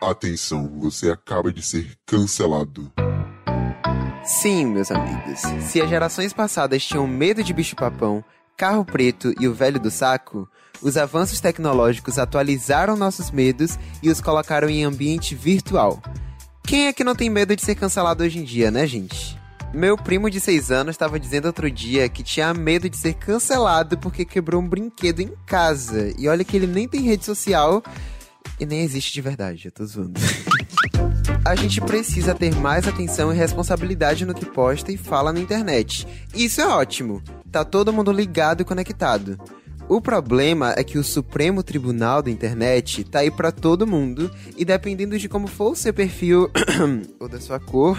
Atenção, você acaba de ser cancelado. Sim, meus amigos. Se as gerações passadas tinham medo de bicho-papão, carro preto e o velho do saco, os avanços tecnológicos atualizaram nossos medos e os colocaram em ambiente virtual. Quem é que não tem medo de ser cancelado hoje em dia, né, gente? Meu primo de 6 anos estava dizendo outro dia que tinha medo de ser cancelado porque quebrou um brinquedo em casa. E olha que ele nem tem rede social e nem existe de verdade, eu tô zoando. A gente precisa ter mais atenção e responsabilidade no que posta e fala na internet. Isso é ótimo. Tá todo mundo ligado e conectado. O problema é que o Supremo Tribunal da Internet tá aí para todo mundo e dependendo de como for o seu perfil ou da sua cor,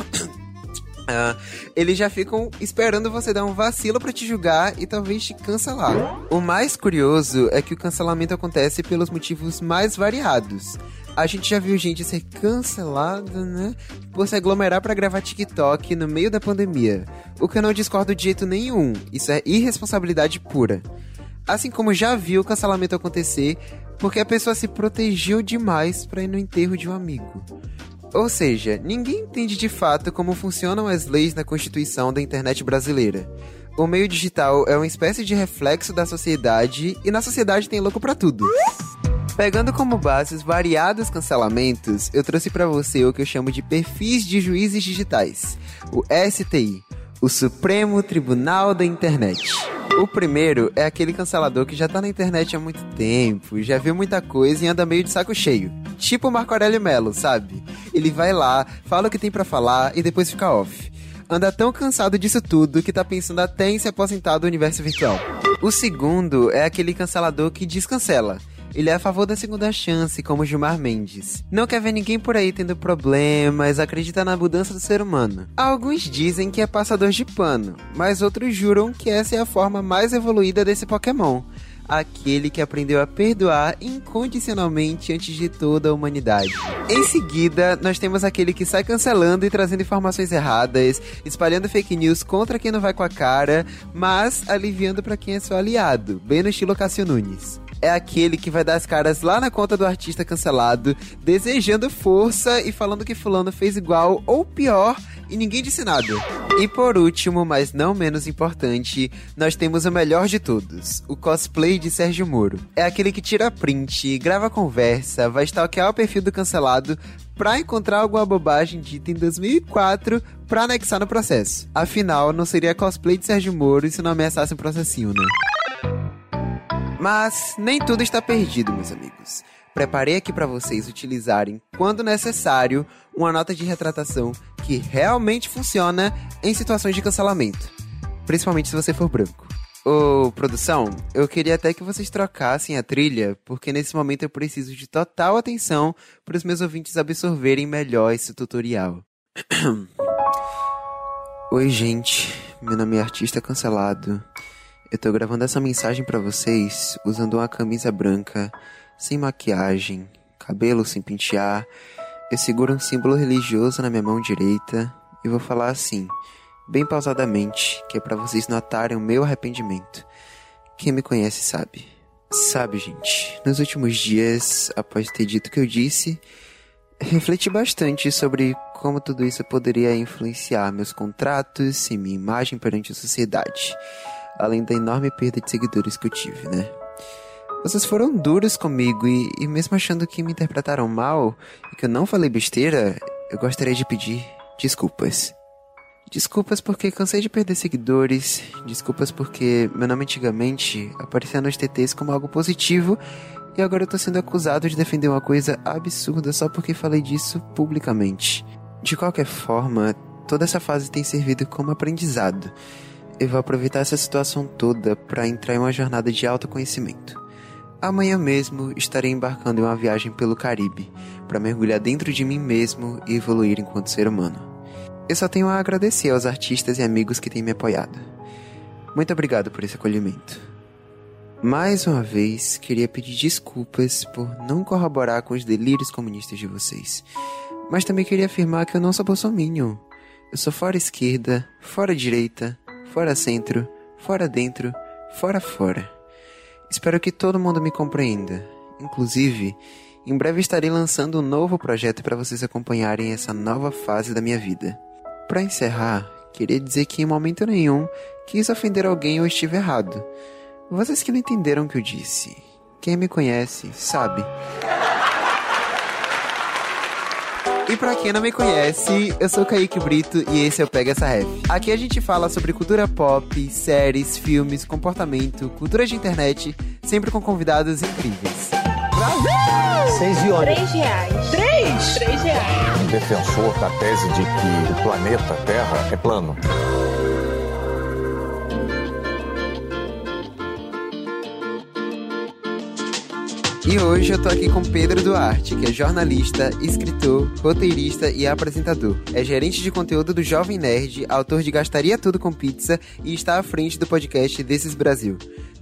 Uh, eles já ficam esperando você dar um vacilo para te julgar e talvez te cancelar. O mais curioso é que o cancelamento acontece pelos motivos mais variados. A gente já viu gente ser cancelada, né? Por se aglomerar para gravar TikTok no meio da pandemia. O que eu não discordo de jeito nenhum. Isso é irresponsabilidade pura. Assim como já viu o cancelamento acontecer porque a pessoa se protegeu demais para ir no enterro de um amigo. Ou seja, ninguém entende de fato como funcionam as leis na Constituição da internet brasileira. O meio digital é uma espécie de reflexo da sociedade e na sociedade tem louco para tudo. Pegando como base os variados cancelamentos, eu trouxe para você o que eu chamo de perfis de juízes digitais, o STI, o Supremo Tribunal da Internet. O primeiro é aquele cancelador que já tá na internet há muito tempo, já viu muita coisa e anda meio de saco cheio. Tipo o Marco Aurélio Melo, sabe? Ele vai lá, fala o que tem para falar e depois fica off. Anda tão cansado disso tudo que tá pensando até em se aposentar do universo virtual. O segundo é aquele cancelador que descancela. Ele é a favor da segunda chance, como Gilmar Mendes. Não quer ver ninguém por aí tendo problemas, acredita na mudança do ser humano. Alguns dizem que é passador de pano, mas outros juram que essa é a forma mais evoluída desse Pokémon aquele que aprendeu a perdoar incondicionalmente antes de toda a humanidade. Em seguida, nós temos aquele que sai cancelando e trazendo informações erradas, espalhando fake news contra quem não vai com a cara, mas aliviando para quem é seu aliado, bem no estilo Cássio Nunes é aquele que vai dar as caras lá na conta do artista cancelado, desejando força e falando que fulano fez igual ou pior e ninguém disse nada. E por último, mas não menos importante, nós temos o melhor de todos, o cosplay de Sérgio Moro. É aquele que tira print, grava conversa, vai stalkear o perfil do cancelado pra encontrar alguma bobagem dita em 2004 pra anexar no processo. Afinal, não seria cosplay de Sérgio Moro se não ameaçasse um processinho, né? Mas nem tudo está perdido, meus amigos. Preparei aqui para vocês utilizarem, quando necessário, uma nota de retratação que realmente funciona em situações de cancelamento, principalmente se você for branco. Ô, produção, eu queria até que vocês trocassem a trilha, porque nesse momento eu preciso de total atenção para os meus ouvintes absorverem melhor esse tutorial. Oi, gente. Meu nome é Artista Cancelado. Eu tô gravando essa mensagem para vocês usando uma camisa branca, sem maquiagem, cabelo sem pentear. Eu seguro um símbolo religioso na minha mão direita e vou falar assim, bem pausadamente, que é para vocês notarem o meu arrependimento. Quem me conhece sabe. Sabe, gente, nos últimos dias, após ter dito o que eu disse, refleti bastante sobre como tudo isso poderia influenciar meus contratos e minha imagem perante a sociedade além da enorme perda de seguidores que eu tive, né? Vocês foram duros comigo e, e mesmo achando que me interpretaram mal e que eu não falei besteira, eu gostaria de pedir desculpas. Desculpas porque cansei de perder seguidores, desculpas porque meu nome antigamente aparecia nos TTs como algo positivo e agora eu tô sendo acusado de defender uma coisa absurda só porque falei disso publicamente. De qualquer forma, toda essa fase tem servido como aprendizado eu vou aproveitar essa situação toda para entrar em uma jornada de autoconhecimento. Amanhã mesmo estarei embarcando em uma viagem pelo Caribe para mergulhar dentro de mim mesmo e evoluir enquanto ser humano. Eu só tenho a agradecer aos artistas e amigos que têm me apoiado. Muito obrigado por esse acolhimento. Mais uma vez, queria pedir desculpas por não corroborar com os delírios comunistas de vocês. Mas também queria afirmar que eu não sou bolsominion. Eu sou fora esquerda, fora direita, fora centro, fora dentro, fora fora. Espero que todo mundo me compreenda, inclusive Em breve estarei lançando um novo projeto para vocês acompanharem essa nova fase da minha vida. Para encerrar, queria dizer que em momento nenhum quis ofender alguém ou estive errado. Vocês que não entenderam o que eu disse. Quem me conhece sabe. E pra quem não me conhece, eu sou o Kaique Brito e esse é o Pega Essa Ref. Aqui a gente fala sobre cultura pop, séries, filmes, comportamento, cultura de internet, sempre com convidados incríveis. Brasil! Seis e Três reais. Três? Três reais. Defensor da tese de que o planeta Terra é plano. E hoje eu tô aqui com Pedro Duarte, que é jornalista, escritor, roteirista e apresentador. É gerente de conteúdo do Jovem Nerd, autor de Gastaria Tudo com Pizza e está à frente do podcast Desses Brasil.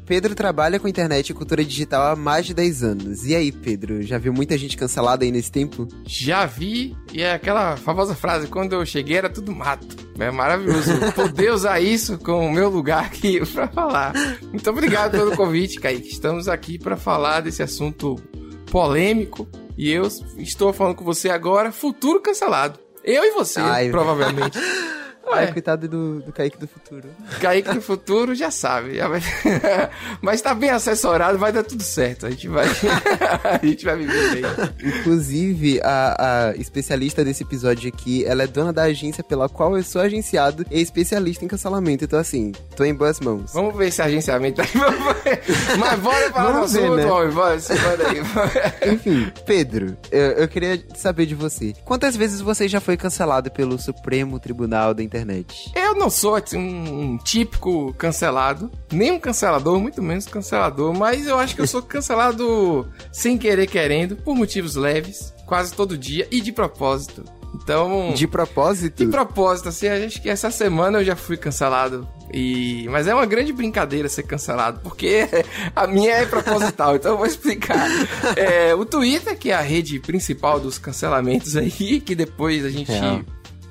Pedro trabalha com internet e cultura digital há mais de 10 anos. E aí, Pedro, já viu muita gente cancelada aí nesse tempo? Já vi, e é aquela famosa frase: quando eu cheguei era tudo mato. É maravilhoso poder usar isso com o meu lugar aqui pra falar. Muito obrigado pelo convite, Kaique. Estamos aqui para falar desse assunto polêmico. E eu estou falando com você agora, futuro cancelado. Eu e você, Ai, provavelmente. Ai, é. coitado do, do Kaique do futuro. Kaique do futuro já sabe. Já vai... Mas tá bem assessorado, vai dar tudo certo. A gente vai, a gente vai viver bem. Inclusive, a, a especialista desse episódio aqui, ela é dona da agência pela qual eu sou agenciado e é especialista em cancelamento. Então, assim, tô em boas mãos. Vamos ver se agenciamento tá Mas bora falar Vamos do assunto, né? homem. Bora, aí. Enfim, Pedro, eu, eu queria saber de você. Quantas vezes você já foi cancelado pelo Supremo Tribunal da Internet? Internet? Eu não sou assim, um, um típico cancelado, nem um cancelador, muito menos cancelador, mas eu acho que eu sou cancelado sem querer querendo, por motivos leves, quase todo dia e de propósito. Então. De propósito? De propósito, assim, acho que essa semana eu já fui cancelado. E... Mas é uma grande brincadeira ser cancelado, porque a minha é proposital, então eu vou explicar. É, o Twitter, que é a rede principal dos cancelamentos aí, que depois a gente é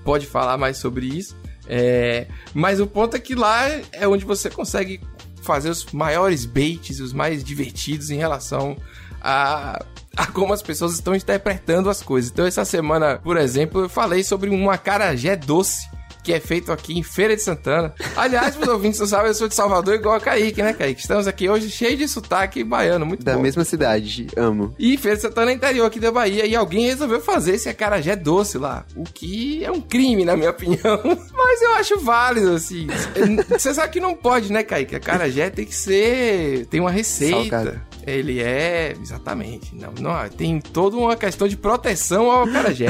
pode falar mais sobre isso. É, mas o ponto é que lá é onde você consegue fazer os maiores baits, os mais divertidos em relação a, a como as pessoas estão interpretando as coisas. Então, essa semana, por exemplo, eu falei sobre um acarajé doce que é feito aqui em Feira de Santana. Aliás, os ouvintes não sabem, eu sou de Salvador igual a Kaique, né, Kaique? Estamos aqui hoje cheio de sotaque baiano, muito da bom. Da mesma cidade, amo. E Feira de Santana é interior aqui da Bahia, e alguém resolveu fazer esse acarajé doce lá, o que é um crime, na minha opinião. Mas eu acho válido, assim. Você sabe que não pode, né, Kaique? Acarajé tem que ser... tem uma receita. Salgado. Ele é. Exatamente. Não, não, tem toda uma questão de proteção ao acarajé.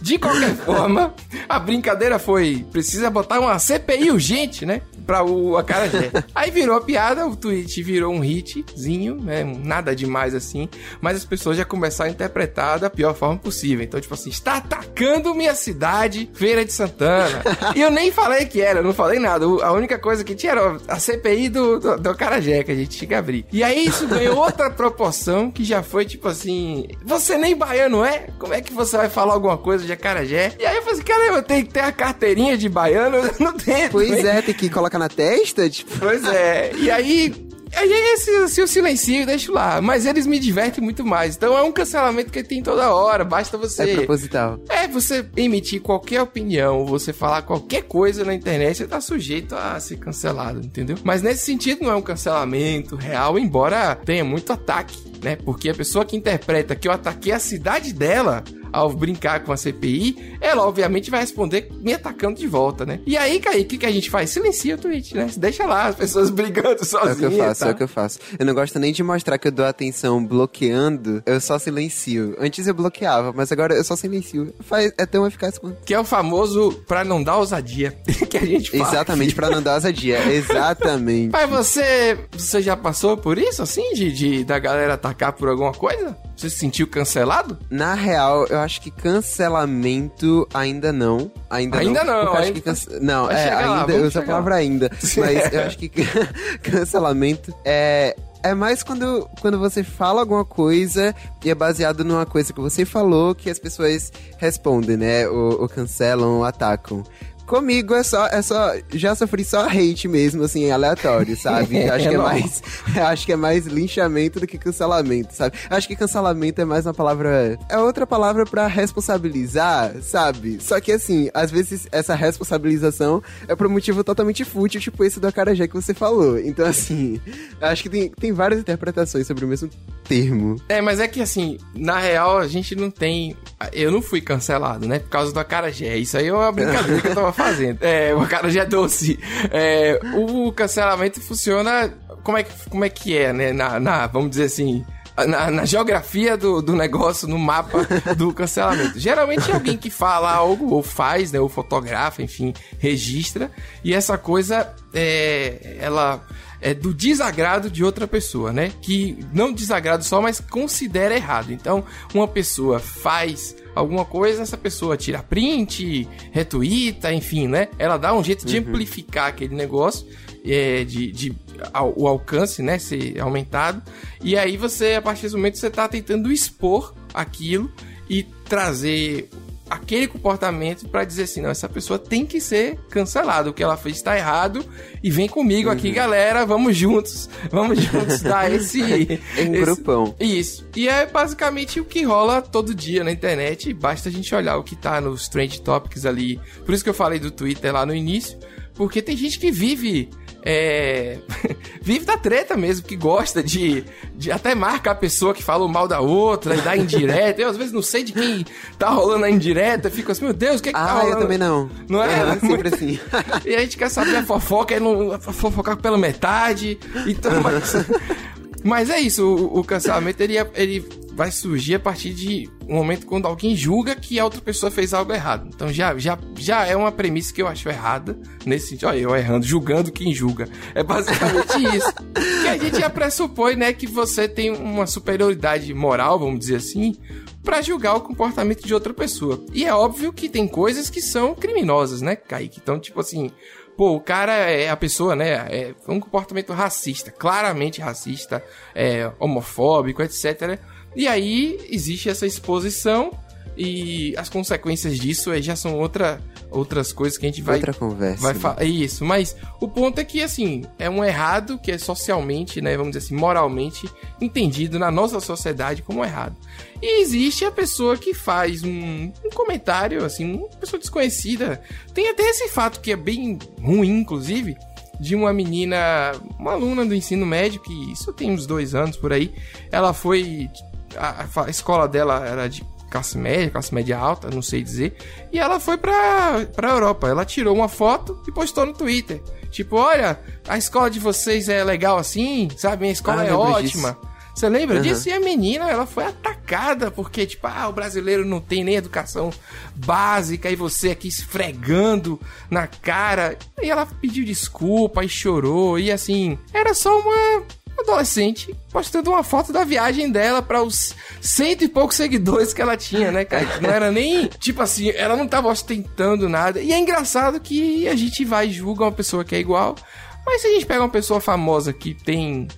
De qualquer forma, a brincadeira foi: precisa botar uma CPI urgente, né? Pra o acarajé. Aí virou a piada, o tweet virou um hitzinho, né? Nada demais assim. Mas as pessoas já começaram a interpretar da pior forma possível. Então, tipo assim, está atacando minha cidade, Feira de Santana. e eu nem falei que era, não falei nada. A única coisa que tinha era a CPI do, do, do acarajé, que a gente tinha que abrir. E aí isso ganhou outra proporção que já foi tipo assim: você nem baiano é? Como é que você vai falar alguma coisa de acarajé? E aí eu falei assim: cara, eu tenho que ter a carteirinha de baiano? Eu não tenho. Pois é, tem que colocar na testa, tipo. Pois é. E aí Aí esse, esse eu silencio e deixo lá. Mas eles me divertem muito mais. Então é um cancelamento que tem toda hora. Basta você. É proposital. É, você emitir qualquer opinião, você falar qualquer coisa na internet, você tá sujeito a ser cancelado, entendeu? Mas nesse sentido não é um cancelamento real, embora tenha muito ataque, né? Porque a pessoa que interpreta que eu ataquei a cidade dela ao brincar com a CPI, ela obviamente vai responder me atacando de volta, né? E aí, Kaique, o que, que a gente faz? Silencia o tweet, né? Deixa lá as pessoas brigando sozinhas. É o que eu faço, tá? é o que eu faço. Eu não gosto nem de mostrar que eu dou atenção bloqueando, eu só silencio. Antes eu bloqueava, mas agora eu só silencio. Faz, é tão eficaz quanto. Que é o famoso pra não dar ousadia que a gente fala. Exatamente, pra não dar ousadia. Exatamente. Mas você, você já passou por isso, assim, de, de da galera atacar por alguma coisa? Você se sentiu cancelado? Na real, eu acho que cancelamento ainda não. Ainda, ainda não. não ainda... Cance... Não, é, ainda, eu uso a palavra ainda. Mas eu acho que cancelamento é é mais quando, quando você fala alguma coisa e é baseado numa coisa que você falou que as pessoas respondem, né? Ou, ou cancelam ou atacam Comigo é só, é só. Já sofri só hate mesmo, assim, aleatório, sabe? acho, que é mais, acho que é mais linchamento do que cancelamento, sabe? Acho que cancelamento é mais uma palavra. É outra palavra para responsabilizar, sabe? Só que assim, às vezes essa responsabilização é por um motivo totalmente fútil, tipo esse do acarajé que você falou. Então, assim, acho que tem, tem várias interpretações sobre o mesmo termo. É, mas é que assim, na real, a gente não tem. Eu não fui cancelado, né? Por causa do acarajé. Isso aí é uma brincadeira que eu tava fazendo. É, o acarajé doce. É, o cancelamento funciona. Como é, como é que é, né? Na, na vamos dizer assim. Na, na, geografia do, do negócio, no mapa do cancelamento. Geralmente é alguém que fala algo, ou faz, né? Ou fotografa, enfim, registra. E essa coisa, é, ela é do desagrado de outra pessoa, né? Que não desagrado só, mas considera errado. Então, uma pessoa faz alguma coisa, essa pessoa tira print, retuita, enfim, né? Ela dá um jeito de uhum. amplificar aquele negócio, é, de, de ao, o alcance, né, ser aumentado. E aí você, a partir do momento, você está tentando expor aquilo e trazer aquele comportamento para dizer assim, não, essa pessoa tem que ser cancelada, o que ela fez está errado e vem comigo uhum. aqui, galera, vamos juntos, vamos juntos dar esse em esse, grupão. Isso. E é basicamente o que rola todo dia na internet, basta a gente olhar o que tá nos trend topics ali. Por isso que eu falei do Twitter lá no início, porque tem gente que vive é, vive da treta mesmo, que gosta de, de até marca a pessoa que fala mal da outra e dá indireta. Eu às vezes não sei de quem tá rolando a indireta, fico assim, meu Deus, o que, é que tá ah, tá rolando? eu também não. Não é? é sempre assim. e a gente quer saber a fofoca, e não fofocar pela metade. Então, mas, mas é isso, o, o cancelamento ele, é, ele vai surgir a partir de um momento quando alguém julga que a outra pessoa fez algo errado. Então já, já, já é uma premissa que eu acho errada nesse sentido. Olha, eu errando, julgando quem julga. É basicamente isso. que a gente já pressupõe, né, que você tem uma superioridade moral, vamos dizer assim, para julgar o comportamento de outra pessoa. E é óbvio que tem coisas que são criminosas, né, Kaique? Então, tipo assim, pô, o cara é a pessoa, né? É um comportamento racista, claramente racista, é, homofóbico, etc. E aí existe essa exposição e as consequências disso aí já são outra, outras coisas que a gente vai. Outra conversa. Vai né? É isso, mas o ponto é que, assim, é um errado que é socialmente, né, vamos dizer assim, moralmente entendido na nossa sociedade como errado. E existe a pessoa que faz um, um comentário, assim, uma pessoa desconhecida. Tem até esse fato que é bem ruim, inclusive de uma menina, uma aluna do ensino médio, que isso tem uns dois anos por aí. Ela foi a, a escola dela era de classe média, classe média alta, não sei dizer. E ela foi pra, pra Europa. Ela tirou uma foto e postou no Twitter. Tipo, olha, a escola de vocês é legal assim, sabe? Minha escola ah, é ótima. Disso. Você lembra uhum. disso? E a menina, ela foi atacada porque, tipo, ah, o brasileiro não tem nem educação básica e você aqui esfregando na cara. E ela pediu desculpa e chorou. E assim, era só uma adolescente postando uma foto da viagem dela para os cento e poucos seguidores que ela tinha, né, cara? Não era nem, tipo assim, ela não tava ostentando nada. E é engraçado que a gente vai julga uma pessoa que é igual, mas se a gente pega uma pessoa famosa que tem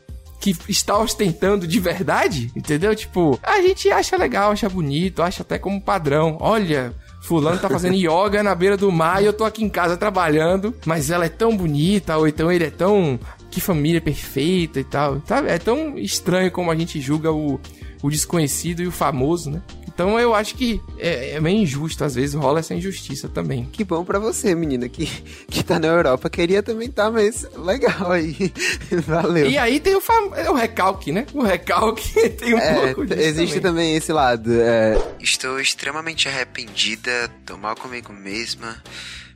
que está ostentando de verdade, entendeu? Tipo, a gente acha legal, acha bonito, acha até como padrão. Olha, Fulano tá fazendo yoga na beira do mar e eu tô aqui em casa trabalhando, mas ela é tão bonita, ou então ele é tão que família perfeita e tal. Tá? É tão estranho como a gente julga o, o desconhecido e o famoso, né? Então eu acho que é, é meio injusto, às vezes rola essa injustiça também. Que bom para você, menina, que, que tá na Europa. Queria também estar, tá, mas legal aí. Valeu. E aí tem o, fam... É o recalque, né? O recalque tem um é, pouco disso Existe também, também esse lado. É... Estou extremamente arrependida, tô mal comigo mesma,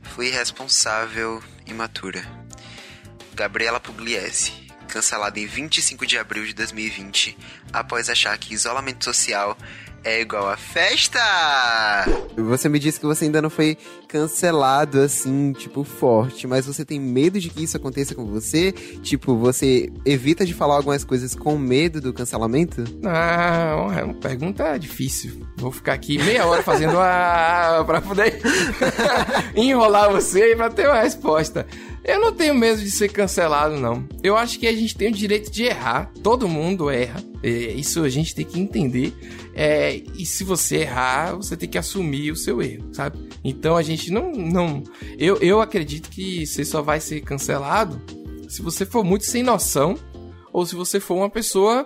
fui irresponsável, imatura. Gabriela Pugliese, cancelada em 25 de abril de 2020, após achar que isolamento social é igual a festa! Você me disse que você ainda não foi cancelado assim, tipo, forte, mas você tem medo de que isso aconteça com você? Tipo, você evita de falar algumas coisas com medo do cancelamento? Não, é uma pergunta difícil. Vou ficar aqui meia hora fazendo a. pra poder enrolar você e pra ter uma resposta. Eu não tenho medo de ser cancelado, não. Eu acho que a gente tem o direito de errar. Todo mundo erra. É, isso a gente tem que entender. É, e se você errar, você tem que assumir o seu erro, sabe? Então a gente não. não eu, eu acredito que você só vai ser cancelado se você for muito sem noção ou se você for uma pessoa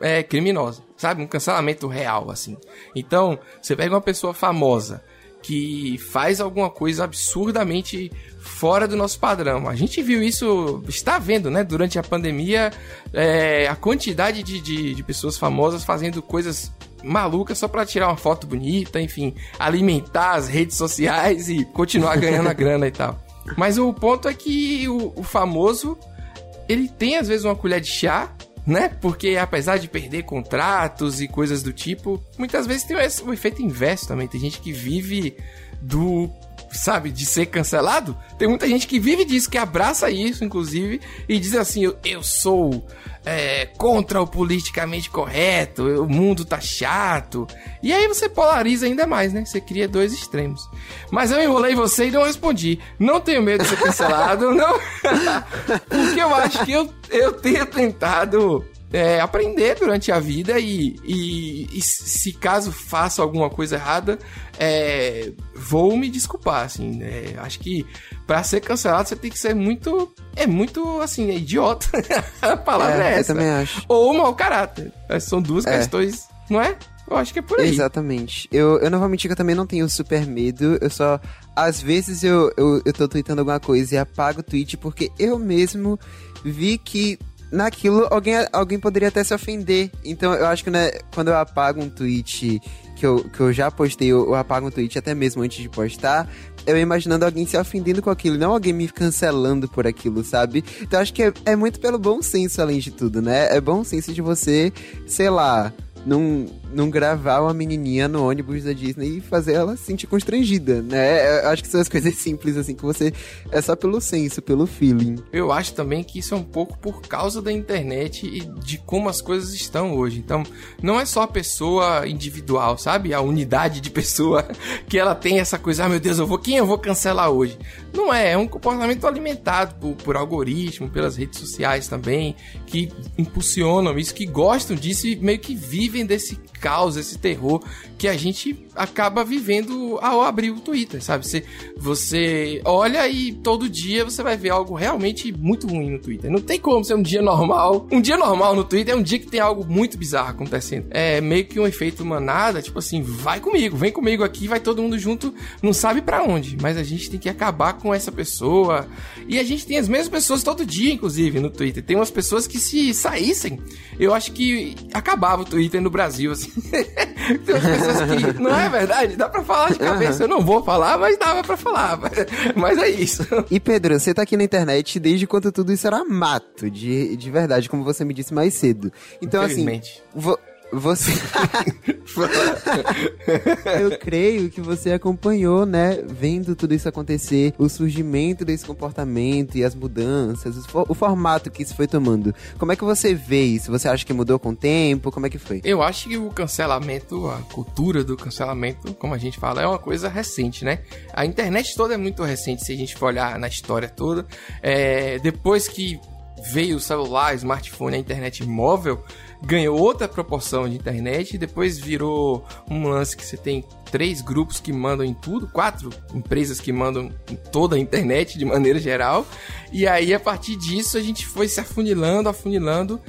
é, criminosa, sabe? Um cancelamento real, assim. Então, você pega uma pessoa famosa que faz alguma coisa absurdamente fora do nosso padrão. A gente viu isso, está vendo, né? Durante a pandemia, é, a quantidade de, de, de pessoas famosas fazendo coisas maluca só para tirar uma foto bonita, enfim, alimentar as redes sociais e continuar ganhando a grana e tal. Mas o ponto é que o, o, famoso ele tem às vezes uma colher de chá, né? Porque apesar de perder contratos e coisas do tipo, muitas vezes tem o efeito inverso também. Tem gente que vive do sabe, de ser cancelado. Tem muita gente que vive disso, que abraça isso, inclusive, e diz assim: eu, eu sou é, contra o politicamente correto, o mundo tá chato. E aí você polariza ainda mais, né? Você cria dois extremos. Mas eu enrolei você e não respondi. Não tenho medo de ser cancelado, não. Porque eu acho que eu, eu tenho tentado é, aprender durante a vida e, e, e, se caso faça alguma coisa errada, é, vou me desculpar, assim, né? Acho que para ser cancelado você tem que ser muito, é muito, assim, é idiota. a palavra é, é essa. Eu também acho. Ou mau caráter. São duas é. questões, não é? Eu acho que é por aí. Exatamente. Eu, eu não vou mentir que eu também não tenho super medo. Eu só. Às vezes eu, eu, eu tô tweetando alguma coisa e apago o tweet porque eu mesmo vi que naquilo alguém, alguém poderia até se ofender. Então eu acho que né, quando eu apago um tweet que eu, que eu já postei, eu, eu apago um tweet até mesmo antes de postar, eu imaginando alguém se ofendendo com aquilo, não alguém me cancelando por aquilo, sabe? Então acho que é, é muito pelo bom senso, além de tudo, né? É bom senso de você, sei lá, não, não gravar uma menininha no ônibus da Disney e fazer ela se sentir constrangida, né? Eu acho que são as coisas simples, assim, que você. É só pelo senso, pelo feeling. Eu acho também que isso é um pouco por causa da internet e de como as coisas estão hoje. Então, não é só a pessoa individual, sabe? A unidade de pessoa que ela tem essa coisa, ah, meu Deus, eu vou. Quem eu vou cancelar hoje? Não é, é um comportamento alimentado por, por algoritmo, pelas redes sociais também, que impulsionam isso, que gostam disso e meio que vivem desse caos, esse terror que a gente acaba vivendo ao abrir o Twitter, sabe? Você, você olha e todo dia você vai ver algo realmente muito ruim no Twitter. Não tem como ser um dia normal. Um dia normal no Twitter é um dia que tem algo muito bizarro acontecendo. É meio que um efeito manada, tipo assim, vai comigo, vem comigo aqui, vai todo mundo junto, não sabe para onde, mas a gente tem que acabar com essa pessoa. E a gente tem as mesmas pessoas todo dia, inclusive, no Twitter. Tem umas pessoas que se saíssem, eu acho que acabava o Twitter no Brasil, assim. tem umas pessoas que não é verdade, dá pra falar de cabeça. Eu não vou falar, mas dava pra falar. Mas é isso. E Pedro, você tá aqui na internet desde quando tudo isso era mato, de, de verdade, como você me disse mais cedo. Então, assim. Você. eu creio que você acompanhou, né? Vendo tudo isso acontecer, o surgimento desse comportamento e as mudanças, o, formato que isso foi tomando. Como é que você vê isso? Você acha que mudou com o tempo? Como é que foi? Eu acho que o cancelamento, a cultura do cancelamento, como a gente fala, é uma coisa recente, né? A internet toda é muito recente, se a gente for olhar na história toda. É, depois que veio o celular, o smartphone, a internet móvel ganhou outra proporção de internet depois virou um lance que você tem três grupos que mandam em tudo, quatro empresas que mandam em toda a internet de maneira geral. E aí a partir disso a gente foi se afunilando, afunilando.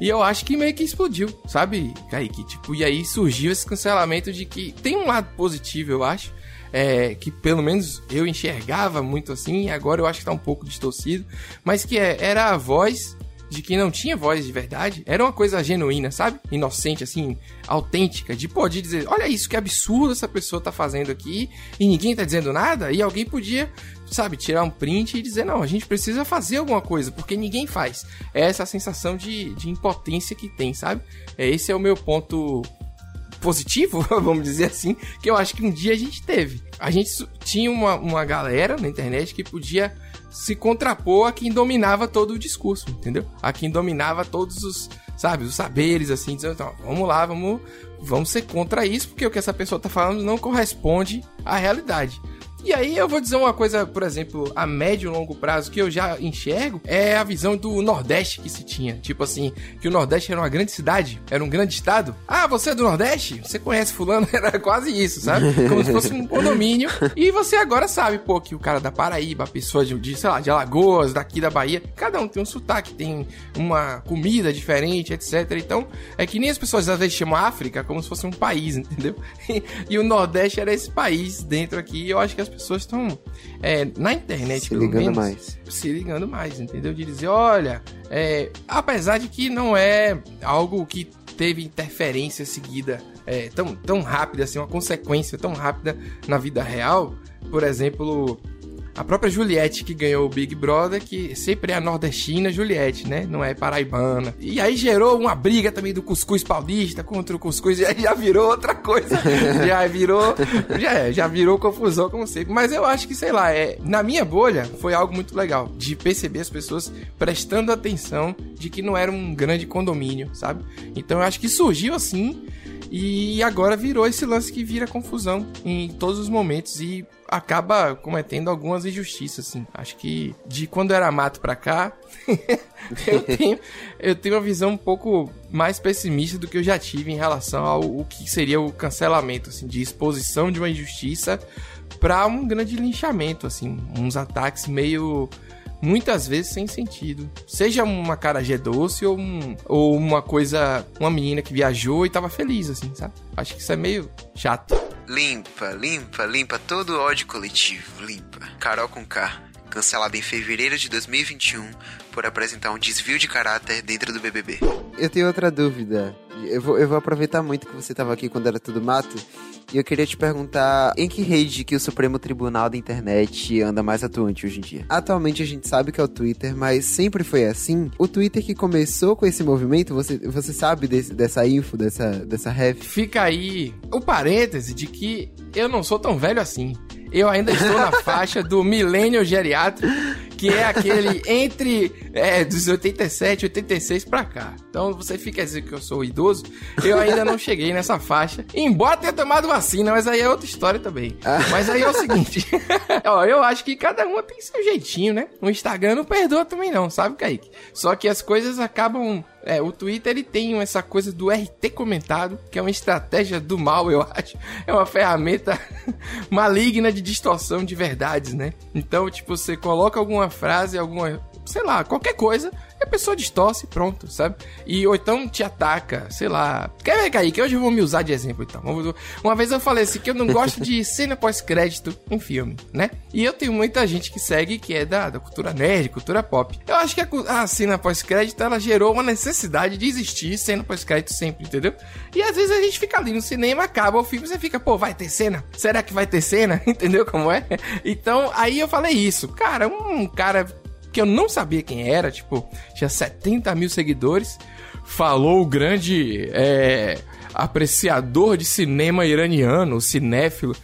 E eu acho que meio que explodiu, sabe, Kaique? Tipo, e aí surgiu esse cancelamento de que tem um lado positivo, eu acho. É, que pelo menos eu enxergava muito assim, agora eu acho que tá um pouco distorcido, mas que é, era a voz de quem não tinha voz de verdade, era uma coisa genuína, sabe? Inocente, assim, autêntica, de poder dizer, olha isso, que absurdo essa pessoa tá fazendo aqui, e ninguém tá dizendo nada, e alguém podia, sabe, tirar um print e dizer, não, a gente precisa fazer alguma coisa, porque ninguém faz. É essa sensação de, de impotência que tem, sabe? É, esse é o meu ponto positivo, vamos dizer assim, que eu acho que um dia a gente teve. A gente tinha uma, uma galera na internet que podia se contrapor a quem dominava todo o discurso, entendeu? A quem dominava todos os, sabe, os saberes, assim, dizendo, então, vamos lá, vamos vamos ser contra isso, porque o que essa pessoa tá falando não corresponde à realidade. E aí eu vou dizer uma coisa, por exemplo, a médio e longo prazo que eu já enxergo é a visão do Nordeste que se tinha. Tipo assim, que o Nordeste era uma grande cidade, era um grande estado. Ah, você é do Nordeste? Você conhece fulano? Era quase isso, sabe? Como se fosse um condomínio. E você agora sabe, pô, que o cara da Paraíba, a pessoa de, de, sei lá, de Alagoas, daqui da Bahia, cada um tem um sotaque, tem uma comida diferente, etc. Então, é que nem as pessoas às vezes chamam África como se fosse um país, entendeu? E, o Nordeste era esse país dentro aqui. eu acho que as pessoas estão é, na internet, se ligando menos, mais. Se ligando mais, entendeu? De dizer, olha, é, apesar de que não é algo que teve interferência seguida é, tão, tão rápida, assim, uma consequência tão rápida na vida real. Por exemplo, a própria Juliette que ganhou o Big Brother, que sempre é a nordestina Juliette, né? Não é paraibana. E aí gerou uma briga também do cuscuz paulista contra o cuscuz, e aí já virou outra coisa. já virou, já, já virou confusão, como sempre. Mas eu acho que, sei lá, é, na minha bolha foi algo muito legal, de perceber as pessoas prestando atenção de que não era um grande condomínio, sabe? Então eu acho que surgiu assim e agora virou esse lance que vira confusão em todos os momentos e acaba cometendo algumas injustiças, assim. Acho que de quando era mato pra cá, eu, tenho, eu tenho uma visão um pouco mais pessimista do que eu já tive em relação ao, ao que seria o cancelamento, assim, de exposição de uma injustiça para um grande linchamento, assim, uns ataques meio muitas vezes sem sentido. Seja uma cara G doce ou, um, ou uma coisa, uma menina que viajou e tava feliz, assim, sabe? Acho que isso é meio chato. Limpa, limpa, limpa todo o ódio coletivo, limpa. Carol com K, cancelada em fevereiro de 2021 por apresentar um desvio de caráter dentro do BBB. Eu tenho outra dúvida. Eu vou, eu vou aproveitar muito que você estava aqui quando era tudo mato e eu queria te perguntar em que rede que o Supremo Tribunal da Internet anda mais atuante hoje em dia? Atualmente a gente sabe que é o Twitter, mas sempre foi assim? O Twitter que começou com esse movimento, você, você sabe desse, dessa info, dessa, dessa ref? Fica aí o parêntese de que eu não sou tão velho assim. Eu ainda estou na faixa do milênio geriátrico que é aquele entre é, dos 87 86 pra cá. Então você fica dizendo que eu sou idoso, eu ainda não cheguei nessa faixa. Embora tenha tomado vacina, mas aí é outra história também. Mas aí é o seguinte, ó, eu acho que cada uma tem seu jeitinho, né? O Instagram não perdoa também não, sabe, Kaique? Só que as coisas acabam é, o Twitter ele tem essa coisa do RT comentado, que é uma estratégia do mal, eu acho. É uma ferramenta maligna de distorção de verdades, né? Então, tipo, você coloca alguma frase, alguma, sei lá, qualquer coisa, a pessoa distorce pronto, sabe? E ou então te ataca, sei lá. Quer ver, Kaique? Hoje eu vou me usar de exemplo então. Uma vez eu falei assim que eu não gosto de cena pós-crédito em filme, né? E eu tenho muita gente que segue que é da, da cultura nerd, cultura pop. Eu acho que a, a cena pós-crédito ela gerou uma necessidade de existir cena pós-crédito sempre, entendeu? E às vezes a gente fica ali no cinema, acaba o filme, você fica, pô, vai ter cena? Será que vai ter cena? entendeu como é? Então aí eu falei isso. Cara, um cara que eu não sabia quem era, tipo, tinha 70 mil seguidores. Falou o grande é, apreciador de cinema iraniano, cinéfilo.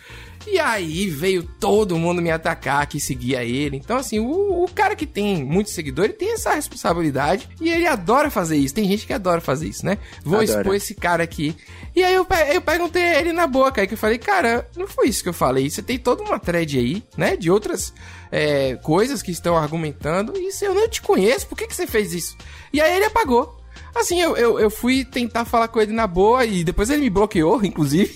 E aí veio todo mundo me atacar que seguia ele. Então, assim, o, o cara que tem muitos seguidores tem essa responsabilidade e ele adora fazer isso. Tem gente que adora fazer isso, né? Vou adora. expor esse cara aqui. E aí eu, eu perguntei ele na boca, aí que eu falei, cara, não foi isso que eu falei. Você tem toda uma thread aí, né? De outras é, coisas que estão argumentando. E se eu não te conheço, por que, que você fez isso? E aí ele apagou. Assim, eu, eu, eu, fui tentar falar com ele na boa e depois ele me bloqueou, inclusive.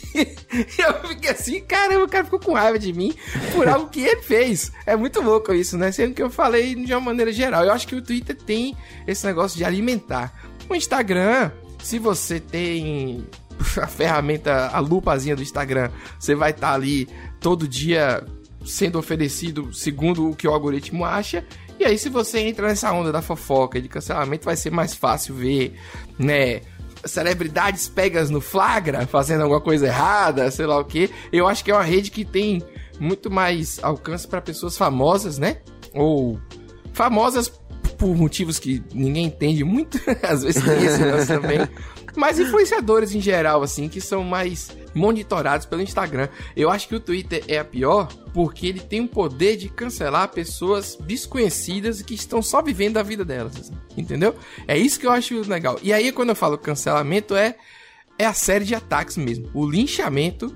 eu fiquei assim, caramba, o cara ficou com raiva de mim por algo que ele fez. É muito louco isso, né? Sendo que eu falei de uma maneira geral. Eu acho que o Twitter tem esse negócio de alimentar. O Instagram, se você tem a ferramenta, a lupazinha do Instagram, você vai estar tá ali todo dia sendo oferecido segundo o que o algoritmo acha. E aí, se você entra nessa onda da fofoca e de cancelamento, vai ser mais fácil ver, né? Celebridades pegas no flagra, fazendo alguma coisa errada, sei lá o que. Eu acho que é uma rede que tem muito mais alcance para pessoas famosas, né? Ou famosas por motivos que ninguém entende muito, às vezes tem esse lance também. Mas influenciadores em geral, assim, que são mais monitorados pelo Instagram. Eu acho que o Twitter é a pior porque ele tem o poder de cancelar pessoas desconhecidas que estão só vivendo a vida delas, assim, entendeu? É isso que eu acho legal. E aí, quando eu falo cancelamento, é é a série de ataques mesmo. O linchamento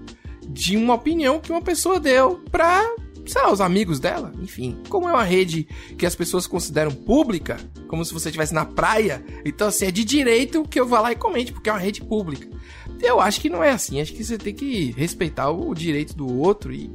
de uma opinião que uma pessoa deu pra, sei lá, os amigos dela. Enfim, como é uma rede que as pessoas consideram pública, como se você estivesse na praia, então assim, é de direito que eu vá lá e comente, porque é uma rede pública. Eu acho que não é assim. Acho que você tem que respeitar o direito do outro e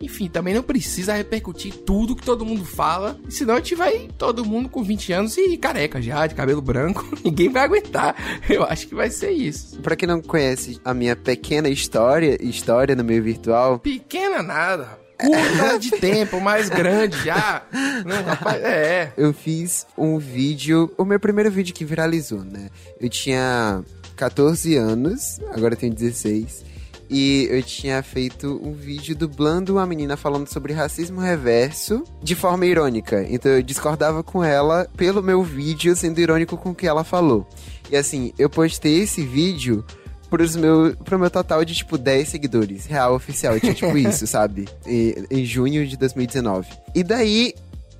enfim, também não precisa repercutir tudo que todo mundo fala, senão a gente vai todo mundo com 20 anos e careca já, de cabelo branco, ninguém vai aguentar. Eu acho que vai ser isso. Pra quem não conhece a minha pequena história, história no meio virtual, Pequena nada, curta de tempo, mais grande já. Não, rapaz, é. eu fiz um vídeo, o meu primeiro vídeo que viralizou, né? Eu tinha 14 anos, agora eu tenho 16. E eu tinha feito um vídeo dublando uma menina falando sobre racismo reverso de forma irônica. Então eu discordava com ela pelo meu vídeo, sendo irônico com o que ela falou. E assim, eu postei esse vídeo pros meu, pro meu total de, tipo, 10 seguidores. Real oficial. Tinha, tipo, isso, sabe? E- em junho de 2019. E daí,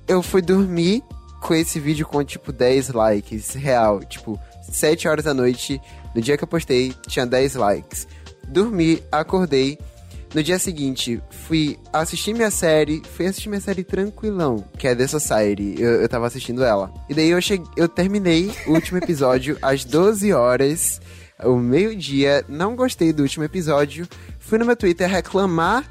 eu fui dormir com esse vídeo com, tipo, 10 likes. Real. Tipo, 7 horas da noite. No dia que eu postei, tinha 10 likes. Dormi, acordei. No dia seguinte, fui assistir minha série. Fui assistir minha série tranquilão, que é The Society. Eu, eu tava assistindo ela. E daí eu cheguei, eu terminei o último episódio às 12 horas, o meio-dia. Não gostei do último episódio. Fui no meu Twitter reclamar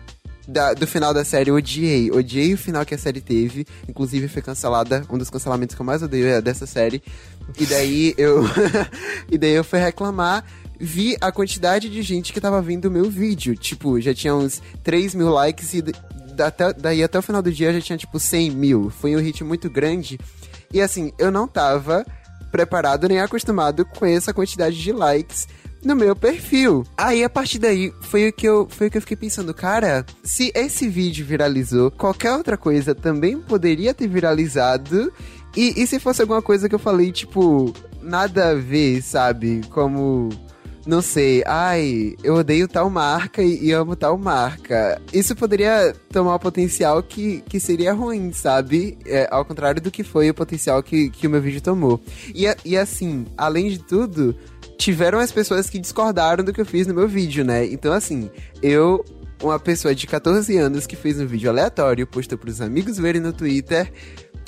da- do final da série, odiei. Odiei o final que a série teve. Inclusive foi cancelada. Um dos cancelamentos que eu mais odeio é dessa série. E daí eu. e daí eu fui reclamar. Vi a quantidade de gente que tava vendo o meu vídeo. Tipo, já tinha uns 3 mil likes e até- daí até o final do dia já tinha tipo 100 mil. Foi um hit muito grande. E assim, eu não tava preparado nem acostumado com essa quantidade de likes no meu perfil. Aí a partir daí foi o que eu foi o que eu fiquei pensando, cara, se esse vídeo viralizou, qualquer outra coisa também poderia ter viralizado. E, e se fosse alguma coisa que eu falei, tipo, nada a ver, sabe? Como não sei, ai, eu odeio tal marca e, e amo tal marca. Isso poderia tomar o potencial que, que seria ruim, sabe? É, ao contrário do que foi o potencial que, que o meu vídeo tomou. E, e assim, além de tudo, tiveram as pessoas que discordaram do que eu fiz no meu vídeo, né? Então, assim, eu. Uma pessoa de 14 anos que fez um vídeo aleatório, postou pros amigos verem no Twitter,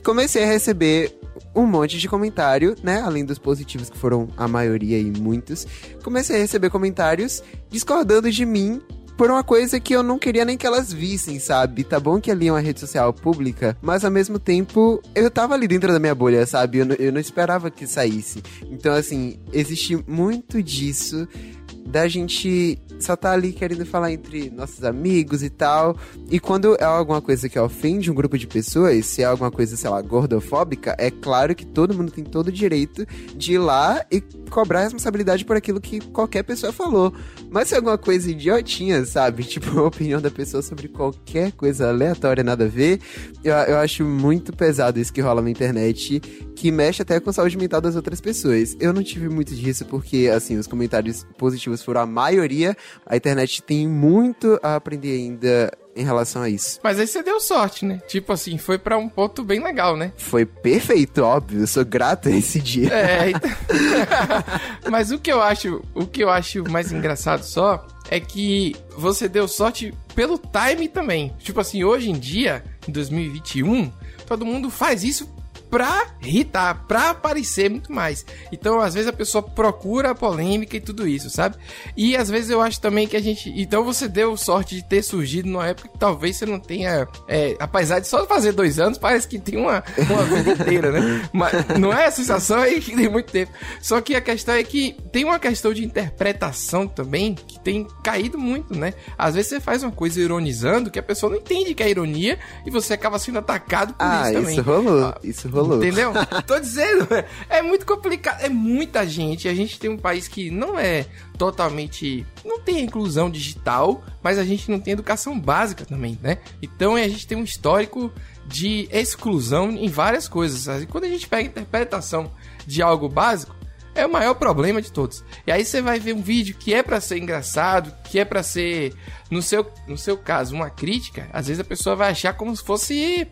comecei a receber um monte de comentário, né? Além dos positivos, que foram a maioria e muitos. Comecei a receber comentários discordando de mim por uma coisa que eu não queria nem que elas vissem, sabe? Tá bom que ali é uma rede social pública, mas ao mesmo tempo eu tava ali dentro da minha bolha, sabe? Eu, não- eu não esperava que saísse. Então, assim, existe muito disso da gente só tá ali querendo falar entre nossos amigos e tal. E quando é alguma coisa que ofende um grupo de pessoas, se é alguma coisa, sei lá, gordofóbica, é claro que todo mundo tem todo o direito de ir lá e cobrar responsabilidade por aquilo que qualquer pessoa falou. Mas se é alguma coisa idiotinha, sabe? Tipo, a opinião da pessoa sobre qualquer coisa aleatória, nada a ver, eu, eu acho muito pesado isso que rola na internet, que mexe até com a saúde mental das outras pessoas. Eu não tive muito disso porque, assim, os comentários positivos foram a maioria. A internet tem muito a aprender ainda em relação a isso. Mas aí você deu sorte, né? Tipo assim, foi pra um ponto bem legal, né? Foi perfeito, óbvio. Eu sou grato a esse dia. É, então... Mas o que eu acho, o que eu acho mais engraçado só é que você deu sorte pelo time também. Tipo assim, hoje em dia, em 2021, todo mundo faz isso pra irritar, pra aparecer muito mais. Então, às vezes a pessoa procura a polêmica e tudo isso, sabe? E às vezes eu acho também que a gente. Então você deu sorte de ter surgido numa época que talvez você não tenha. É, apesar de só fazer dois anos, parece que tem uma, uma vida inteira, né? Mas não é a sensação aí que tem muito tempo. Só que a questão é que tem uma questão de interpretação também que tem caído muito, né? Às vezes você faz uma coisa ironizando que a pessoa não entende que é ironia e você acaba sendo atacado por Ah, isso também. isso rolou. Isso rolou. Entendeu? Tô dizendo, é muito complicado. É muita gente. A gente tem um país que não é totalmente. Não tem inclusão digital, mas a gente não tem educação básica também, né? Então a gente tem um histórico de exclusão em várias coisas. E quando a gente pega a interpretação de algo básico, é o maior problema de todos. E aí você vai ver um vídeo que é pra ser engraçado, que é pra ser, no seu, no seu caso, uma crítica. Às vezes a pessoa vai achar como se fosse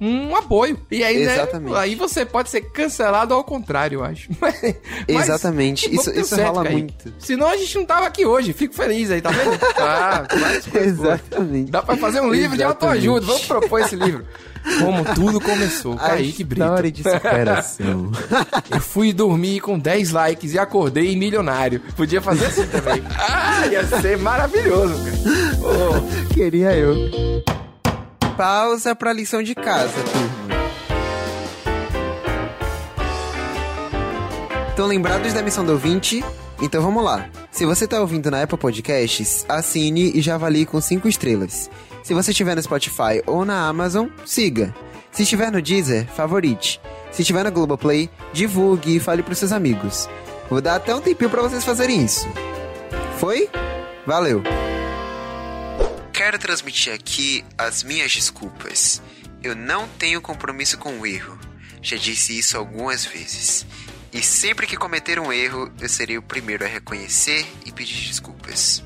um apoio. E aí, né, aí você pode ser cancelado ao contrário, eu acho. Mas- Exatamente. Isso- isso certo, rola Kaique. muito. Senão a gente não tava aqui hoje. Fico feliz aí, tá vendo? Ah. Exatamente. Dá pra fazer um livro de Exatamente. autoajuda. Vamos propor esse livro. Como tudo começou. Kaique Brito. História de superação. Eu fui dormir com 10 likes e acordei milionário. Podia fazer assim também. Ah, ia ser maravilhoso, cara. Queria eu. Pausa pra lição de casa, turma. Estão lembrados da missão do ouvinte? Então vamos lá. Se você tá ouvindo na Apple Podcasts, assine e já avalie com 5 estrelas. Se você estiver no Spotify ou na Amazon, siga. Se estiver no Deezer, favorite. Se estiver no Globoplay, divulgue e fale pros seus amigos. Vou dar até um tempinho pra vocês fazerem isso. Foi? Valeu! Quero transmitir aqui as minhas desculpas. Eu não tenho compromisso com o erro. Já disse isso algumas vezes. E sempre que cometer um erro, eu serei o primeiro a reconhecer e pedir desculpas.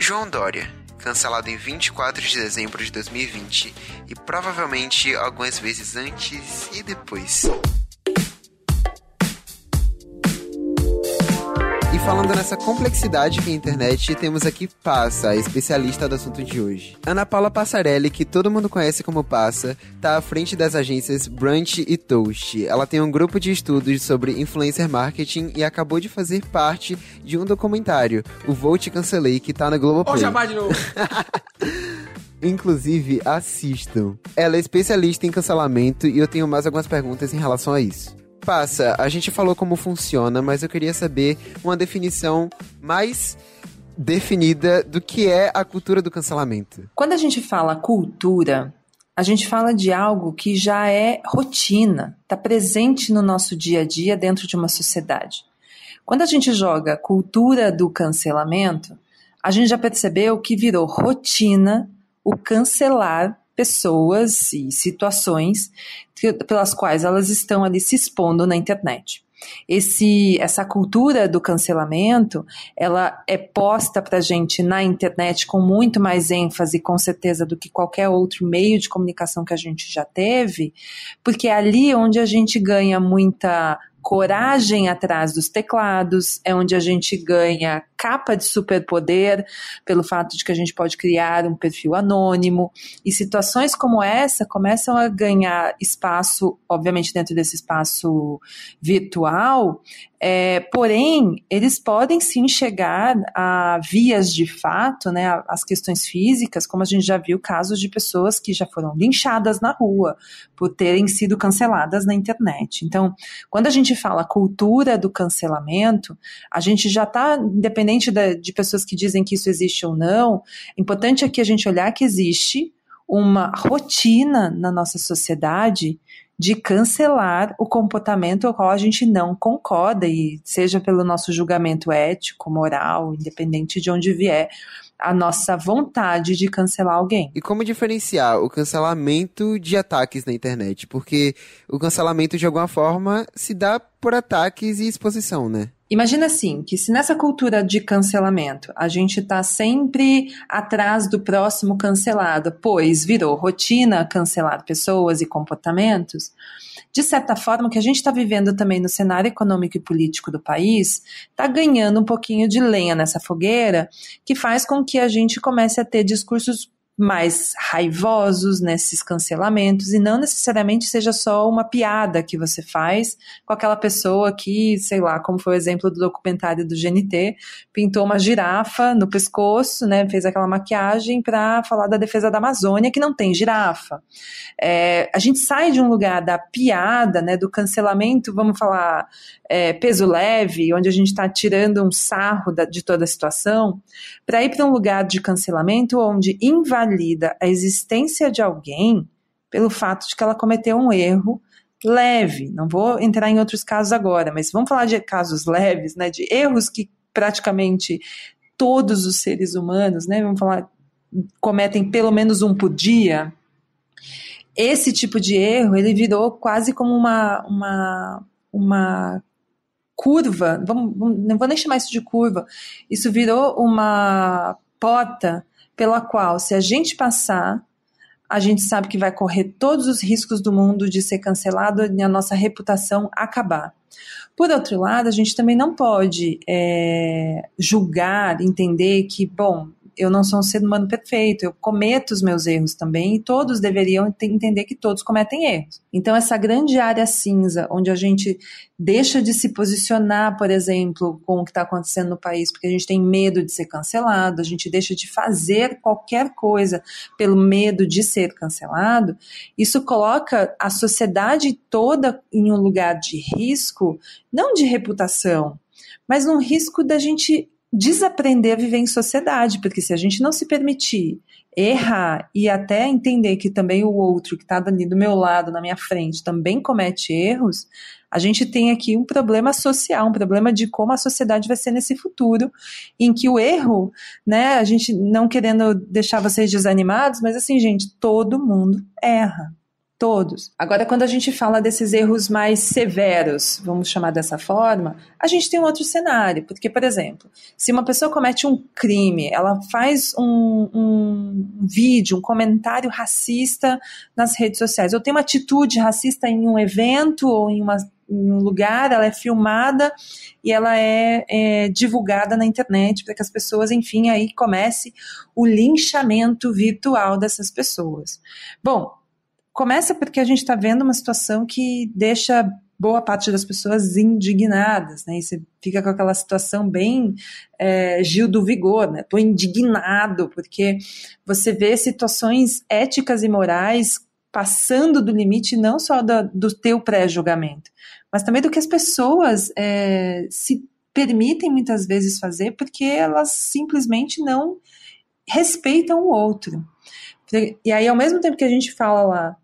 João Dória, cancelado em 24 de dezembro de 2020 e provavelmente algumas vezes antes e depois. E falando nessa complexidade que é a internet, temos aqui Passa, a especialista do assunto de hoje. Ana Paula Passarelli, que todo mundo conhece como Passa, tá à frente das agências Brunch e Toast. Ela tem um grupo de estudos sobre influencer marketing e acabou de fazer parte de um documentário, o Vou Te Cancelei, que tá no Ó, Globoplay. jabá de novo. Inclusive, assistam. Ela é especialista em cancelamento e eu tenho mais algumas perguntas em relação a isso. Passa, a gente falou como funciona, mas eu queria saber uma definição mais definida do que é a cultura do cancelamento. Quando a gente fala cultura, a gente fala de algo que já é rotina, está presente no nosso dia a dia dentro de uma sociedade. Quando a gente joga cultura do cancelamento, a gente já percebeu que virou rotina o cancelar pessoas e situações que- pelas quais elas estão ali se expondo na internet. Esse, essa cultura do cancelamento, ela é posta pra gente na internet com muito mais ênfase, com certeza, do que qualquer outro meio de comunicação que a gente já teve, porque é ali onde a gente ganha muita coragem atrás dos teclados, é onde a gente ganha capa de superpoder pelo fato de que a gente pode criar um perfil anônimo e situações como essa começam a ganhar espaço, obviamente dentro desse espaço virtual, é, porém, eles podem sim chegar a vias de fato, né, as questões físicas, como a gente já viu casos de pessoas que já foram linchadas na rua por terem sido canceladas na internet. Então, quando a gente fala cultura do cancelamento, a gente já está, independente da- de pessoas que dizem que isso existe ou não, é importante aqui a gente olhar que existe uma rotina na nossa sociedade de cancelar o comportamento ao qual a gente não concorda, e seja pelo nosso julgamento ético, moral, independente de onde vier, a nossa vontade de cancelar alguém. E como diferenciar o cancelamento de ataques na internet? Porque o cancelamento, de alguma forma, se dá por ataques e exposição, né? Imagina assim, que se nessa cultura de cancelamento a gente está sempre atrás do próximo cancelado, pois virou rotina cancelar pessoas e comportamentos, de certa forma o que a gente está vivendo também no cenário econômico e político do país está ganhando um pouquinho de lenha nessa fogueira, que faz com que a gente comece a ter discursos mais raivosos nesses cancelamentos e não necessariamente seja só uma piada que você faz com aquela pessoa que, sei lá, como foi o exemplo do documentário do GNT, pintou uma girafa no pescoço, né, fez aquela maquiagem para falar da defesa da Amazônia que não tem girafa. É, a gente sai de um lugar da piada, né, do cancelamento, vamos falar é, peso leve, onde a gente está tirando um sarro da, de toda a situação, para ir para um lugar de cancelamento onde invalida a existência de alguém pelo fato de que ela cometeu um erro leve. Não vou entrar em outros casos agora, mas vamos falar de casos leves, né, de erros que praticamente todos os seres humanos, né, vamos falar, cometem pelo menos um por dia. Esse tipo de erro, ele virou quase como uma, uma, uma curva, vamos, não vou nem chamar isso de curva, isso virou uma porta pela qual, se a gente passar, a gente sabe que vai correr todos os riscos do mundo de ser cancelado e a nossa reputação acabar. Por outro lado, a gente também não pode é, julgar, entender que, bom, eu não sou um ser humano perfeito, eu cometo os meus erros também e todos deveriam entender que todos cometem erros. Então, essa grande área cinza, onde a gente deixa de se posicionar, por exemplo, com o que está acontecendo no país, porque a gente tem medo de ser cancelado, a gente deixa de fazer qualquer coisa pelo medo de ser cancelado, isso coloca a sociedade toda em um lugar de risco, não de reputação, mas num risco da gente desaprender a viver em sociedade, porque se a gente não se permitir errar e até entender que também o outro que está ali do meu lado, na minha frente, também comete erros, a gente tem aqui um problema social, um problema de como a sociedade vai ser nesse futuro, em que o erro, né, a gente não querendo deixar vocês desanimados, mas assim, gente, todo mundo erra. Todos. Agora, quando a gente fala desses erros mais severos, vamos chamar dessa forma, a gente tem um outro cenário. Porque, por exemplo, se uma pessoa comete um crime, ela faz um, um vídeo, um comentário racista nas redes sociais, ou tem uma atitude racista em um evento ou em, uma, em um lugar, ela é filmada e ela é, é divulgada na internet para que as pessoas, enfim, aí comece o linchamento virtual dessas pessoas. Bom, Começa porque a gente está vendo uma situação que deixa boa parte das pessoas indignadas, né? E você fica com aquela situação bem é, Gil do Vigor, né? Tô indignado porque você vê situações éticas e morais passando do limite não só do, teu pré-julgamento, mas também do que as pessoas é, se permitem muitas vezes fazer porque elas simplesmente não respeitam o outro. E aí, ao mesmo tempo que a gente fala lá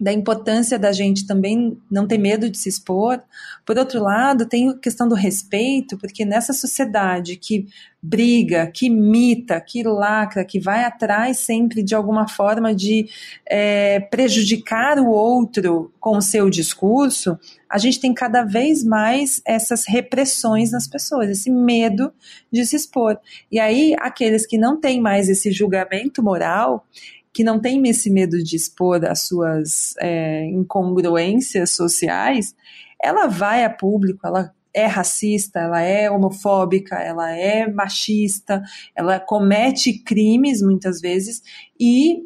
da importância da gente também não ter medo de se expor. Por outro lado, tem a questão do respeito, porque nessa sociedade que briga, que imita, que lacra, que vai atrás sempre de alguma forma de é, prejudicar o outro com o seu discurso, a gente tem cada vez mais essas repressões nas pessoas, esse medo de se expor. E aí, aqueles que não têm mais esse julgamento moral, que não tem esse medo de expor as suas é, incongruências sociais, ela vai a público, ela é racista, ela é homofóbica, ela é machista, ela comete crimes muitas vezes e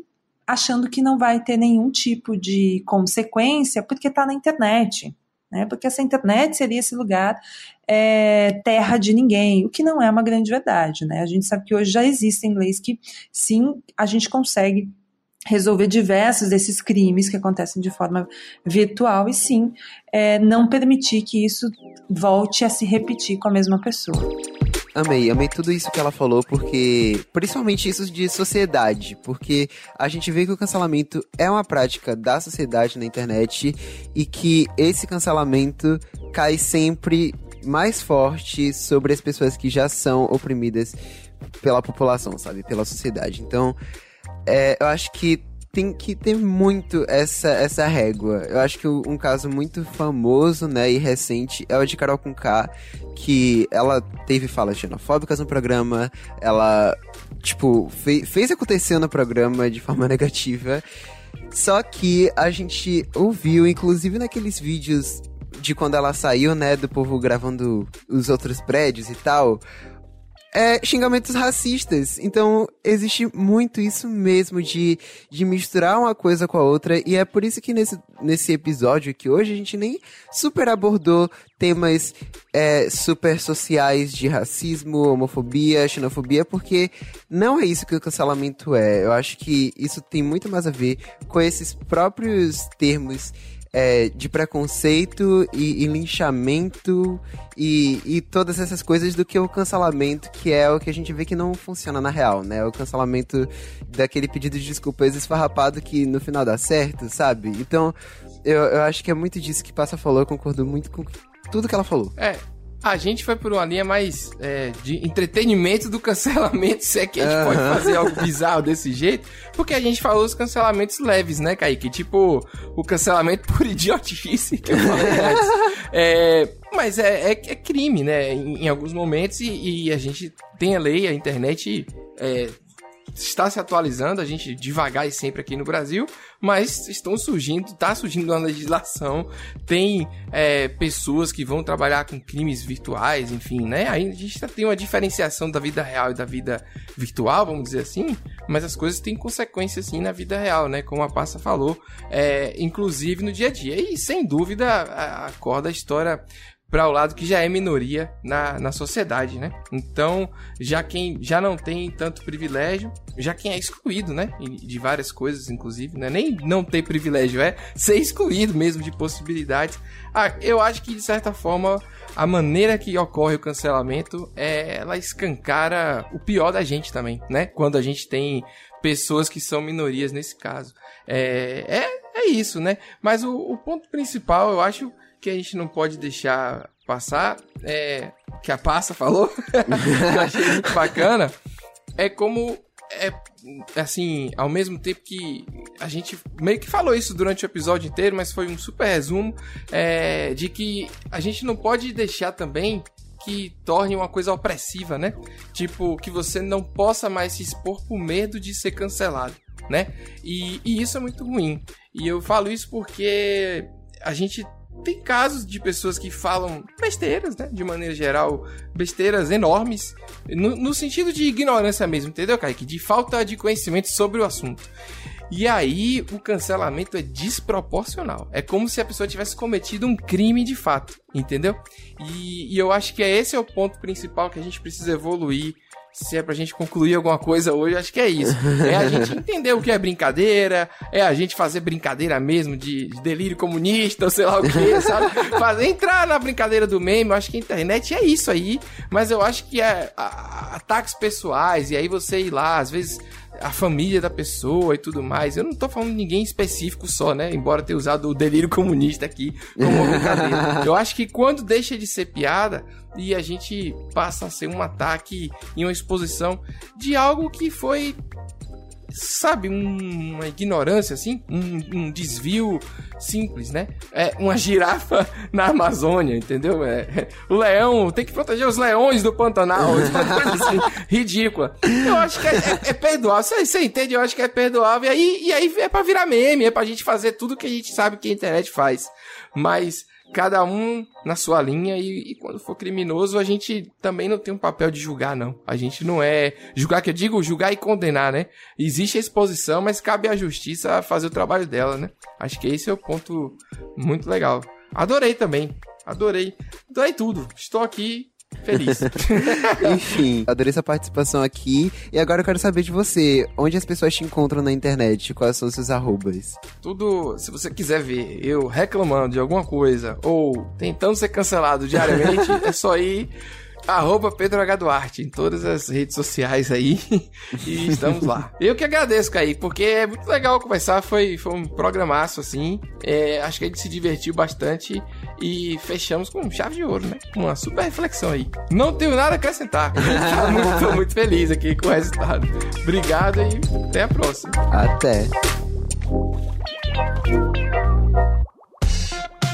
achando que não vai ter nenhum tipo de consequência porque está na internet. Né? Porque essa internet seria esse lugar é, terra de ninguém, o que não é uma grande verdade. Né? A gente sabe que hoje já existem leis que sim, a gente consegue resolver diversos desses crimes que acontecem de forma virtual e sim é, não permitir que isso volte a se repetir com a mesma pessoa. Amei, amei tudo isso que ela falou, porque. Principalmente isso de sociedade, porque a gente vê que o cancelamento é uma prática da sociedade na internet e que esse cancelamento cai sempre mais forte sobre as pessoas que já são oprimidas pela população, sabe? Pela sociedade. Então, é, eu acho que tem que ter muito essa, essa régua. Eu acho que um caso muito famoso, né, e recente é o de Carol Conká, que ela teve falas xenofóbicas no programa, ela, tipo, fez, fez acontecer no programa de forma negativa. Só que a gente ouviu, inclusive naqueles vídeos de quando ela saiu, né, do povo gravando os outros prédios e tal, é, xingamentos racistas. Então, existe muito isso mesmo de, de misturar uma coisa com a outra. E é por isso que nesse, nesse episódio aqui hoje a gente nem super abordou temas é, super sociais de racismo, homofobia, xenofobia, porque não é isso que o cancelamento é. Eu acho que isso tem muito mais a ver com esses próprios termos é, de preconceito e, e linchamento e, e, todas essas coisas do que o cancelamento, que é o que a gente vê que não funciona na real, né? O cancelamento daquele pedido de desculpas esfarrapado que no final dá certo, sabe? Então, eu, eu acho que é muito disso que Passa falou, eu concordo muito com tudo que ela falou. É, a gente foi por uma linha mais é, de entretenimento do cancelamento, se é que a gente uhum. pode fazer algo bizarro desse jeito, porque a gente falou os cancelamentos leves, né, Kaique? Tipo, o cancelamento por idiotice que eu falei antes. É, mas é, é, é, crime, né, em, em alguns momentos, e, e, a gente tem a lei, a internet é, está se atualizando, a gente devagar e sempre aqui no Brasil, mas estão surgindo, está surgindo uma legislação, tem é, pessoas que vão trabalhar com crimes virtuais, enfim, né? Aí a gente tem uma diferenciação da vida real e da vida virtual, vamos dizer assim, mas as coisas têm consequências sim na vida real, né? Como a Passa falou, é, inclusive no dia a dia. E sem dúvida acorda a história para o lado que já é minoria na, na sociedade, né? Então, já quem já não tem tanto privilégio, já quem é excluído, né? De várias coisas, inclusive, né? Nem não ter privilégio, é ser excluído mesmo de possibilidades. Ah, eu acho que, de certa forma, a maneira que ocorre o cancelamento é ela escancara o pior da gente também, né? Quando a gente tem pessoas que são minorias nesse caso. É, é, é isso, né? Mas o, o ponto principal, eu acho que a gente não pode deixar passar, é, que a Passa falou, achei muito bacana, é como é assim, ao mesmo tempo que a gente meio que falou isso durante o episódio inteiro, mas foi um super resumo é, de que a gente não pode deixar também que torne uma coisa opressiva, né? Tipo, que você não possa mais se expor por medo de ser cancelado, né? E, e isso é muito ruim. E eu falo isso porque a gente tem casos de pessoas que falam besteiras, né? De maneira geral, besteiras enormes, no, no sentido de ignorância mesmo, entendeu, Kaique? De falta de conhecimento sobre o assunto. E aí o cancelamento é desproporcional. É como se a pessoa tivesse cometido um crime de fato, entendeu? E, e eu acho que é esse é o ponto principal que a gente precisa evoluir se é pra gente concluir alguma coisa hoje, acho que é isso. É a gente entender o que é brincadeira, é a gente fazer brincadeira mesmo de, de delírio comunista, ou sei lá o que, sabe? Fazer, entrar na brincadeira do meme, eu acho que a internet é isso aí, mas eu acho que é a, a, ataques pessoais, e aí você ir lá, às vezes a família da pessoa e tudo mais. Eu não tô falando de ninguém específico só, né? Embora tenha usado o delírio comunista aqui como brincadeira. Eu acho que quando deixa de ser piada e a gente passa a ser um ataque e uma exposição de algo que foi sabe, um, uma ignorância, assim, um, um, desvio simples, né? É uma girafa na Amazônia, entendeu? É, o leão, tem que proteger os leões do Pantanal, uma coisa assim, ridícula. Eu acho que é, é, é perdoável, você, você, entende? Eu acho que é perdoável, e aí, e aí é pra virar meme, é pra gente fazer tudo que a gente sabe que a internet faz. Mas cada um na sua linha e, e, quando for criminoso a gente também não tem um papel de julgar não. A gente não é julgar que eu digo julgar e condenar, né? Existe a exposição, mas cabe à justiça fazer o trabalho dela, né? Acho que esse é o ponto muito legal. Adorei também. Adorei. Adorei tudo. Estou aqui Feliz. Enfim, adorei essa participação aqui. E agora eu quero saber de você. Onde as pessoas te encontram na internet? Quais são os seus arrobas? Tudo, se você quiser ver eu reclamando de alguma coisa ou tentando ser cancelado diariamente, é só ir Arroba Pedro H. Duarte em todas as redes sociais aí. e estamos lá. Eu que agradeço, Kaique, porque é muito legal conversar. Foi, foi um programaço, assim. É, acho que a gente se divertiu bastante e fechamos com chave de ouro, né? Uma super reflexão aí. Não tenho nada a acrescentar. Tô muito, muito feliz aqui com o resultado. Obrigado e até a próxima. Até.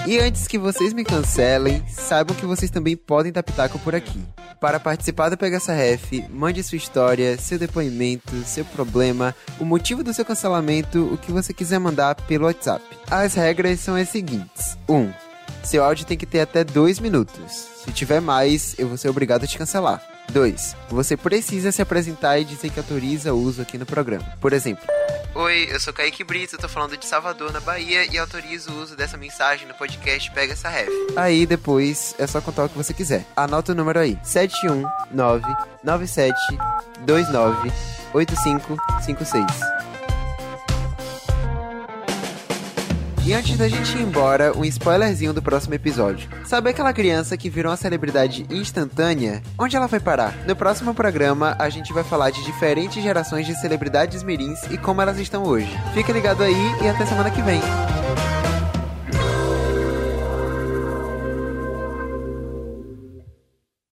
E antes que vocês me cancelem, saibam que vocês também podem dar pitaco por aqui. Para participar do essa Ref, mande sua história, seu depoimento, seu problema, o motivo do seu cancelamento, o que você quiser mandar pelo WhatsApp. As regras são as seguintes: 1. Um, seu áudio tem que ter até 2 minutos. Se tiver mais, eu vou ser obrigado a te cancelar. 2. Você precisa se apresentar e dizer que autoriza o uso aqui no programa. Por exemplo, Oi, eu sou Kaique Brito, tô falando de Salvador, na Bahia, e autorizo o uso dessa mensagem no podcast Pega essa Ref. Aí depois é só contar o que você quiser. Anota o número aí: 719 97 29 8556. E antes da gente ir embora, um spoilerzinho do próximo episódio. Sabe aquela criança que virou uma celebridade instantânea? Onde ela foi parar? No próximo programa, a gente vai falar de diferentes gerações de celebridades mirins e como elas estão hoje. Fica ligado aí e até semana que vem.